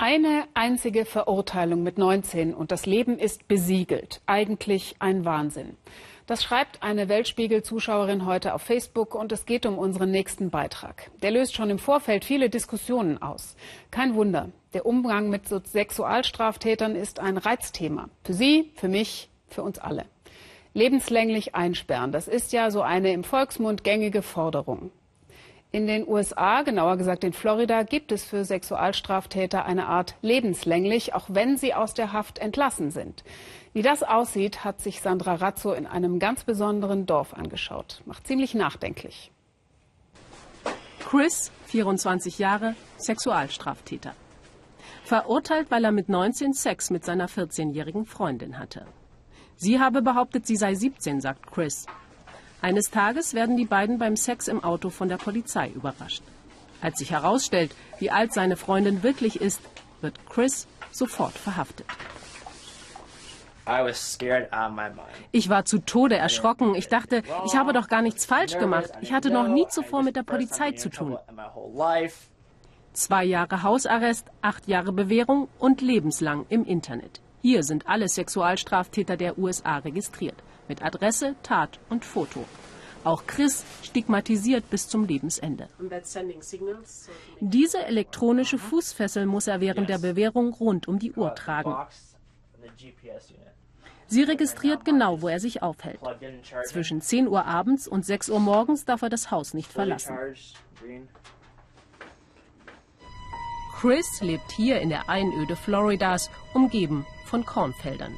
Eine einzige Verurteilung mit 19 und das Leben ist besiegelt. Eigentlich ein Wahnsinn. Das schreibt eine Weltspiegel-Zuschauerin heute auf Facebook und es geht um unseren nächsten Beitrag. Der löst schon im Vorfeld viele Diskussionen aus. Kein Wunder. Der Umgang mit Sexualstraftätern ist ein Reizthema. Für Sie, für mich, für uns alle. Lebenslänglich einsperren, das ist ja so eine im Volksmund gängige Forderung. In den USA, genauer gesagt in Florida, gibt es für Sexualstraftäter eine Art lebenslänglich, auch wenn sie aus der Haft entlassen sind. Wie das aussieht, hat sich Sandra Razzo in einem ganz besonderen Dorf angeschaut. Macht ziemlich nachdenklich. Chris, 24 Jahre, Sexualstraftäter. Verurteilt, weil er mit 19 Sex mit seiner 14-jährigen Freundin hatte. Sie habe behauptet, sie sei 17, sagt Chris. Eines Tages werden die beiden beim Sex im Auto von der Polizei überrascht. Als sich herausstellt, wie alt seine Freundin wirklich ist, wird Chris sofort verhaftet. Ich war zu Tode erschrocken. Ich dachte, ich habe doch gar nichts falsch gemacht. Ich hatte noch nie zuvor mit der Polizei zu tun. Zwei Jahre Hausarrest, acht Jahre Bewährung und lebenslang im Internet. Hier sind alle Sexualstraftäter der USA registriert mit Adresse, Tat und Foto. Auch Chris stigmatisiert bis zum Lebensende. Diese elektronische Fußfessel muss er während der Bewährung rund um die Uhr tragen. Sie registriert genau, wo er sich aufhält. Zwischen 10 Uhr abends und 6 Uhr morgens darf er das Haus nicht verlassen. Chris lebt hier in der Einöde Floridas, umgeben von Kornfeldern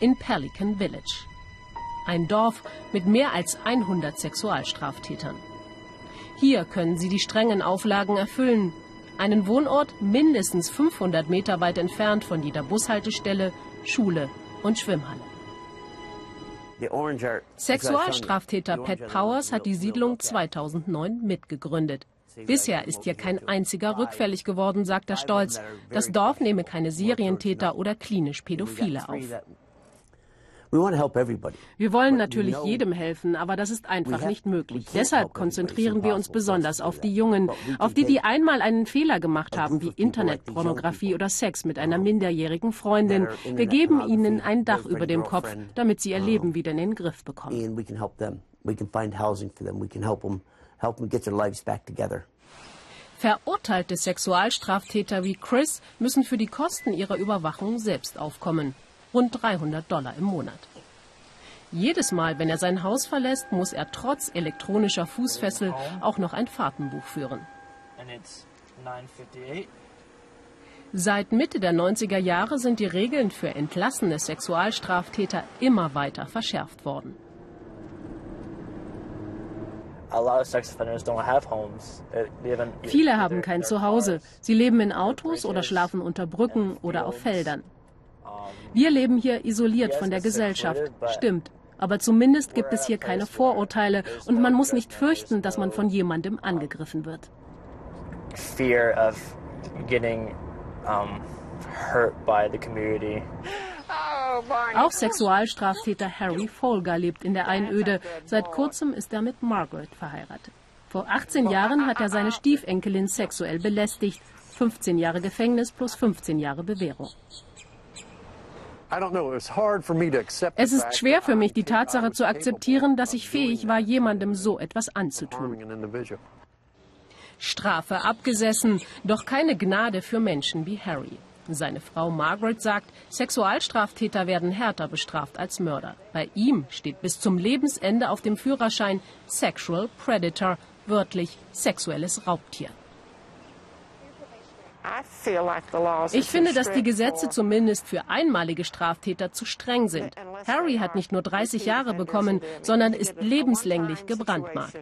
in Pelican Village. Ein Dorf mit mehr als 100 Sexualstraftätern. Hier können sie die strengen Auflagen erfüllen. Einen Wohnort mindestens 500 Meter weit entfernt von jeder Bushaltestelle, Schule und Schwimmhalle. Sexualstraftäter Pat Powers hat die Siedlung 2009 mitgegründet. Bisher ist hier kein einziger rückfällig geworden, sagt er stolz. Das Dorf nehme keine Serientäter oder klinisch Pädophile auf. Wir wollen natürlich jedem helfen, aber das ist einfach nicht möglich. Deshalb konzentrieren wir uns besonders auf die Jungen, auf die, die einmal einen Fehler gemacht haben, wie Internetpornografie oder Sex mit einer minderjährigen Freundin. Wir geben ihnen ein Dach über dem Kopf, damit sie ihr Leben wieder in den Griff bekommen. Verurteilte Sexualstraftäter wie Chris müssen für die Kosten ihrer Überwachung selbst aufkommen rund 300 Dollar im Monat. Jedes Mal, wenn er sein Haus verlässt, muss er trotz elektronischer Fußfessel auch noch ein Fahrtenbuch führen. Seit Mitte der 90er Jahre sind die Regeln für entlassene Sexualstraftäter immer weiter verschärft worden. Viele haben kein Zuhause. Sie leben in Autos oder schlafen unter Brücken oder auf Feldern. Wir leben hier isoliert von der Gesellschaft. Stimmt. Aber zumindest gibt es hier keine Vorurteile und man muss nicht fürchten, dass man von jemandem angegriffen wird. Fear of getting um, hurt by the community. Auch Sexualstraftäter Harry Folger lebt in der Einöde. Seit kurzem ist er mit Margaret verheiratet. Vor 18 Jahren hat er seine Stiefenkelin sexuell belästigt. 15 Jahre Gefängnis plus 15 Jahre Bewährung. Es ist schwer für mich, die Tatsache zu akzeptieren, dass ich fähig war, jemandem so etwas anzutun. Strafe abgesessen, doch keine Gnade für Menschen wie Harry. Seine Frau Margaret sagt, Sexualstraftäter werden härter bestraft als Mörder. Bei ihm steht bis zum Lebensende auf dem Führerschein Sexual Predator, wörtlich sexuelles Raubtier. Ich finde, dass die Gesetze zumindest für einmalige Straftäter zu streng sind. Harry hat nicht nur 30 Jahre bekommen, sondern ist lebenslänglich gebrandmarkt.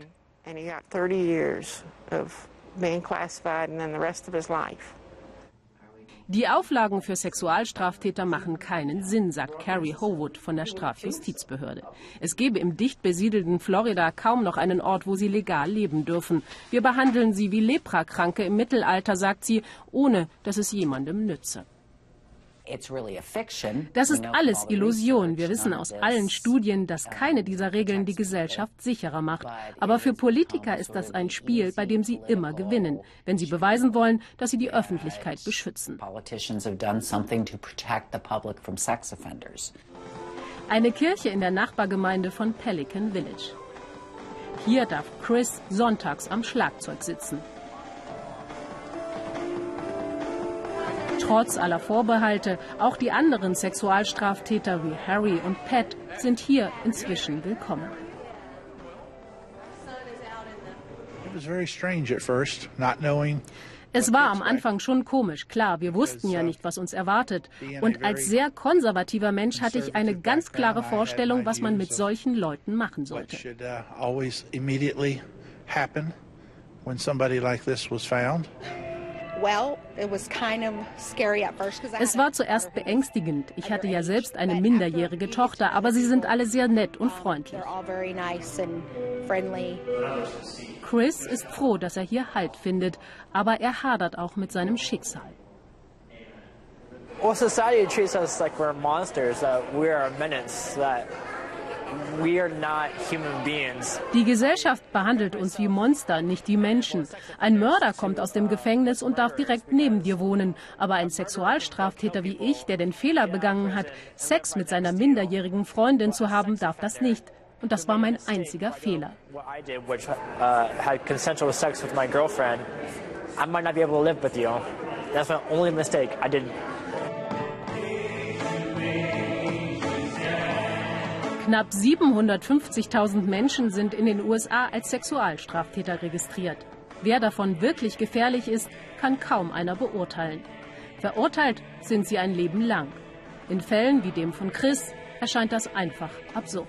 Die Auflagen für Sexualstraftäter machen keinen Sinn, sagt Carrie Howood von der Strafjustizbehörde. Es gebe im dicht besiedelten Florida kaum noch einen Ort, wo sie legal leben dürfen. Wir behandeln sie wie Leprakranke im Mittelalter, sagt sie, ohne dass es jemandem nütze. Das ist alles Illusion. Wir wissen aus allen Studien, dass keine dieser Regeln die Gesellschaft sicherer macht. Aber für Politiker ist das ein Spiel, bei dem sie immer gewinnen, wenn sie beweisen wollen, dass sie die Öffentlichkeit beschützen. Eine Kirche in der Nachbargemeinde von Pelican Village. Hier darf Chris sonntags am Schlagzeug sitzen. Trotz aller Vorbehalte, auch die anderen Sexualstraftäter wie Harry und Pat sind hier inzwischen willkommen. Es war am Anfang schon komisch, klar, wir wussten ja nicht, was uns erwartet. Und als sehr konservativer Mensch hatte ich eine ganz klare Vorstellung, was man mit solchen Leuten machen sollte. Es war zuerst beängstigend. Ich hatte ja selbst eine minderjährige Tochter, aber sie sind alle sehr nett und freundlich. Chris ist froh, dass er hier Halt findet, aber er hadert auch mit seinem Schicksal. Well, society treats us like we're monsters, that we are a menace, that die Gesellschaft behandelt uns wie Monster, nicht wie Menschen. Ein Mörder kommt aus dem Gefängnis und darf direkt neben dir wohnen. Aber ein Sexualstraftäter wie ich, der den Fehler begangen hat, Sex mit seiner minderjährigen Freundin zu haben, darf das nicht. Und das war mein einziger Fehler. I might not be able to live with you. That's my only mistake. I did Knapp 750.000 Menschen sind in den USA als Sexualstraftäter registriert. Wer davon wirklich gefährlich ist, kann kaum einer beurteilen. Verurteilt sind sie ein Leben lang. In Fällen wie dem von Chris erscheint das einfach absurd.